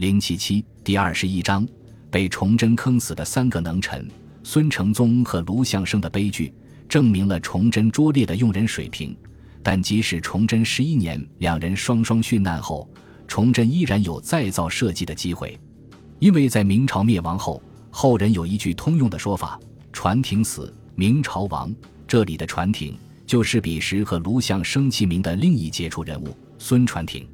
零七七第二十一章，被崇祯坑死的三个能臣孙承宗和卢象升的悲剧，证明了崇祯拙劣的用人水平。但即使崇祯十一年两人双双殉难后，崇祯依然有再造社稷的机会，因为在明朝灭亡后，后人有一句通用的说法：“传庭死，明朝亡。”这里的传庭就是彼时和卢象升齐名的另一杰出人物孙传庭。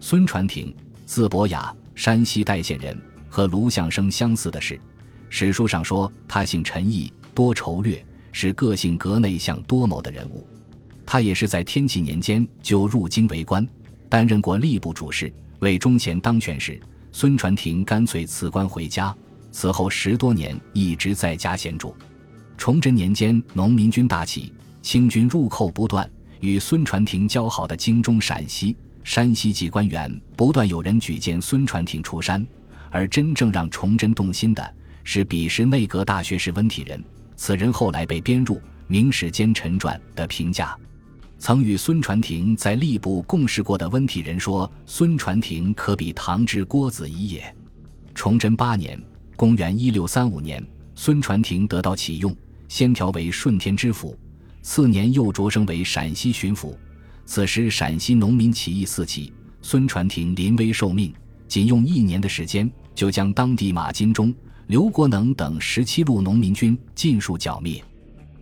孙传庭，字伯雅，山西代县人，和卢象升相似的是，史书上说他姓陈毅，多筹略，是个性格内向多谋的人物。他也是在天启年间就入京为官，担任过吏部主事。为忠贤当权时，孙传庭干脆辞官回家，此后十多年一直在家闲住。崇祯年间，农民军大起，清军入寇不断，与孙传庭交好的京中陕西、山西籍官员不断有人举荐孙传庭出山，而真正让崇祯动心的是彼时内阁大学士温体仁，此人后来被编入《明史奸臣传》的评价。曾与孙传庭在吏部共事过的温体仁说：“孙传庭可比唐之郭子仪也。”崇祯八年（公元1635年），孙传庭得到启用，先调为顺天知府，次年又擢升为陕西巡抚。此时陕西农民起义四起，孙传庭临危受命，仅用一年的时间，就将当地马金忠、刘国能等十七路农民军尽数剿灭。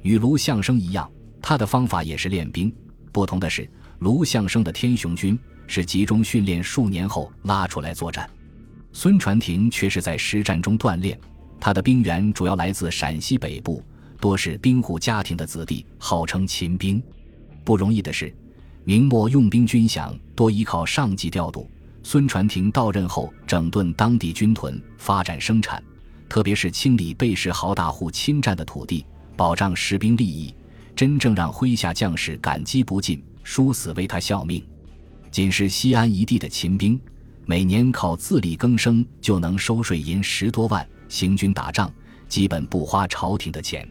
与卢象升一样，他的方法也是练兵。不同的是，卢象升的天雄军是集中训练数年后拉出来作战，孙传庭却是在实战中锻炼。他的兵员主要来自陕西北部，多是兵户家庭的子弟，号称秦兵。不容易的是，明末用兵军饷多依靠上级调度，孙传庭到任后整顿当地军屯，发展生产，特别是清理被市豪大户侵占的土地，保障士兵利益。真正让麾下将士感激不尽，殊死为他效命。仅是西安一地的秦兵，每年靠自力更生就能收税银十多万，行军打仗基本不花朝廷的钱。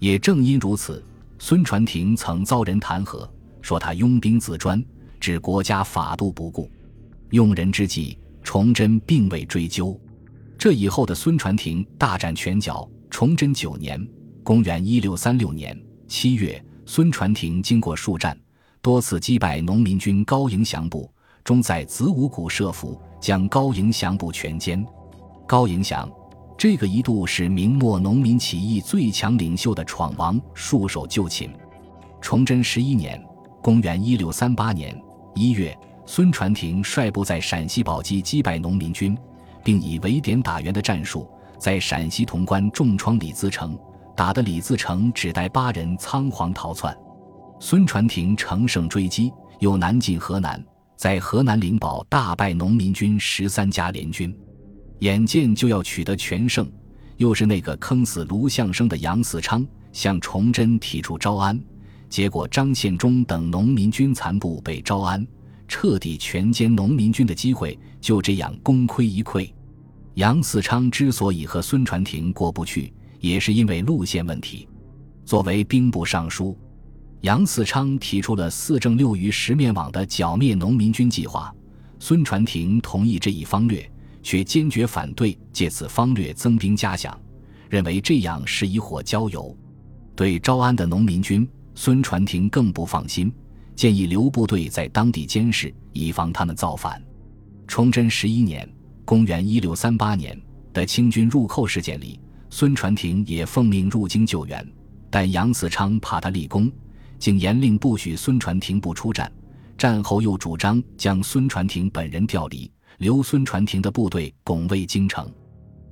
也正因如此，孙传庭曾遭人弹劾，说他拥兵自专，置国家法度不顾。用人之际，崇祯并未追究。这以后的孙传庭大展拳脚。崇祯九年（公元1636年）。七月，孙传庭经过数战，多次击败农民军高迎祥部，终在子午谷设伏，将高迎祥部全歼。高迎祥，这个一度是明末农民起义最强领袖的闯王，束手就擒。崇祯十一年（公元1638年）一月，孙传庭率部在陕西宝鸡击败农民军，并以围点打援的战术，在陕西潼关重创李自成。打得李自成只带八人仓皇逃窜，孙传庭乘胜追击，又南进河南，在河南灵宝大败农民军十三家联军，眼见就要取得全胜，又是那个坑死卢象升的杨嗣昌向崇祯提出招安，结果张献忠等农民军残部被招安，彻底全歼农民军的机会就这样功亏一篑。杨嗣昌之所以和孙传庭过不去。也是因为路线问题。作为兵部尚书，杨嗣昌提出了四正六余十面网的剿灭农民军计划。孙传庭同意这一方略，却坚决反对借此方略增兵加饷，认为这样是以火浇油。对招安的农民军，孙传庭更不放心，建议留部队在当地监视，以防他们造反。崇祯十一年（公元1638年）的清军入寇事件里。孙传庭也奉命入京救援，但杨嗣昌怕他立功，竟严令不许孙传庭不出战。战后又主张将孙传庭本人调离，留孙传庭的部队拱卫京城。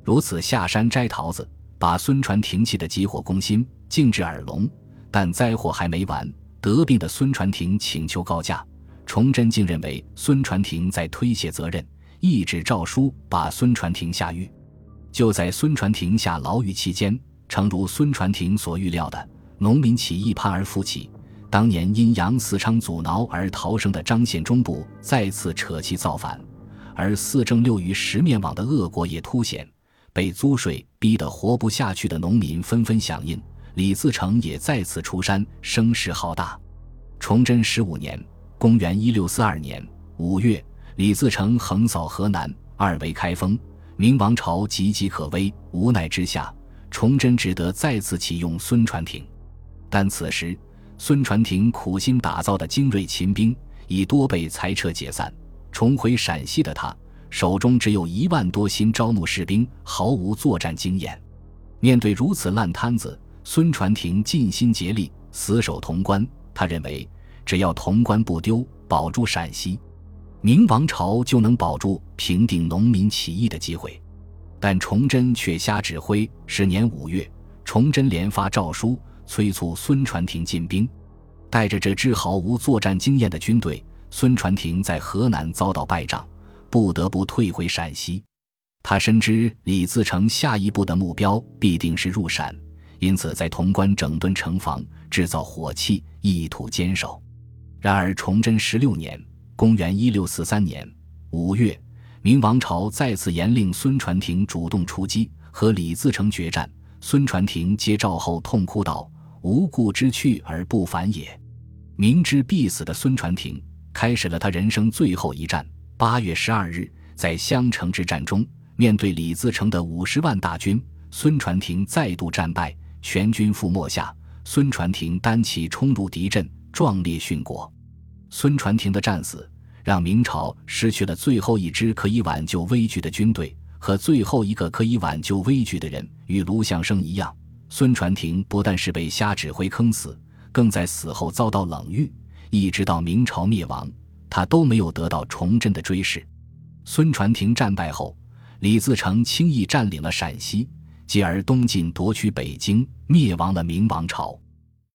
如此下山摘桃子，把孙传庭气得急火攻心，径至耳聋。但灾祸还没完，得病的孙传庭请求告假，崇祯竟认为孙传庭在推卸责任，一纸诏书把孙传庭下狱。就在孙传庭下牢狱期间，诚如孙传庭所预料的，农民起义叛而复起。当年因杨嗣昌阻挠而逃生的张献忠部再次扯旗造反，而四正六余十面网的恶果也凸显。被租税逼得活不下去的农民纷纷响应，李自成也再次出山，声势浩大。崇祯十五年（公元1642年）五月，李自成横扫河南。二为开封，明王朝岌岌可危，无奈之下，崇祯只得再次启用孙传庭。但此时，孙传庭苦心打造的精锐秦兵已多被裁撤解散，重回陕西的他手中只有一万多新招募士兵，毫无作战经验。面对如此烂摊子，孙传庭尽心竭力，死守潼关。他认为，只要潼关不丢，保住陕西，明王朝就能保住平定农民起义的机会。但崇祯却瞎指挥。是年五月，崇祯连发诏书，催促孙传庭进兵。带着这支毫无作战经验的军队，孙传庭在河南遭到败仗，不得不退回陕西。他深知李自成下一步的目标必定是入陕。因此，在潼关整顿城防，制造火器，意图坚守。然而，崇祯十六年（公元一六四三年）五月，明王朝再次严令孙传庭主动出击，和李自成决战。孙传庭接诏后痛哭道：“无故之去而不返也。”明知必死的孙传庭，开始了他人生最后一战。八月十二日，在襄城之战中，面对李自成的五十万大军，孙传庭再度战败。全军覆没下，孙传庭单骑冲入敌阵，壮烈殉国。孙传庭的战死，让明朝失去了最后一支可以挽救危局的军队和最后一个可以挽救危局的人。与卢象升一样，孙传庭不但是被瞎指挥坑死，更在死后遭到冷遇，一直到明朝灭亡，他都没有得到崇祯的追谥。孙传庭战败后，李自成轻易占领了陕西。继而东晋夺取北京，灭亡了明王朝。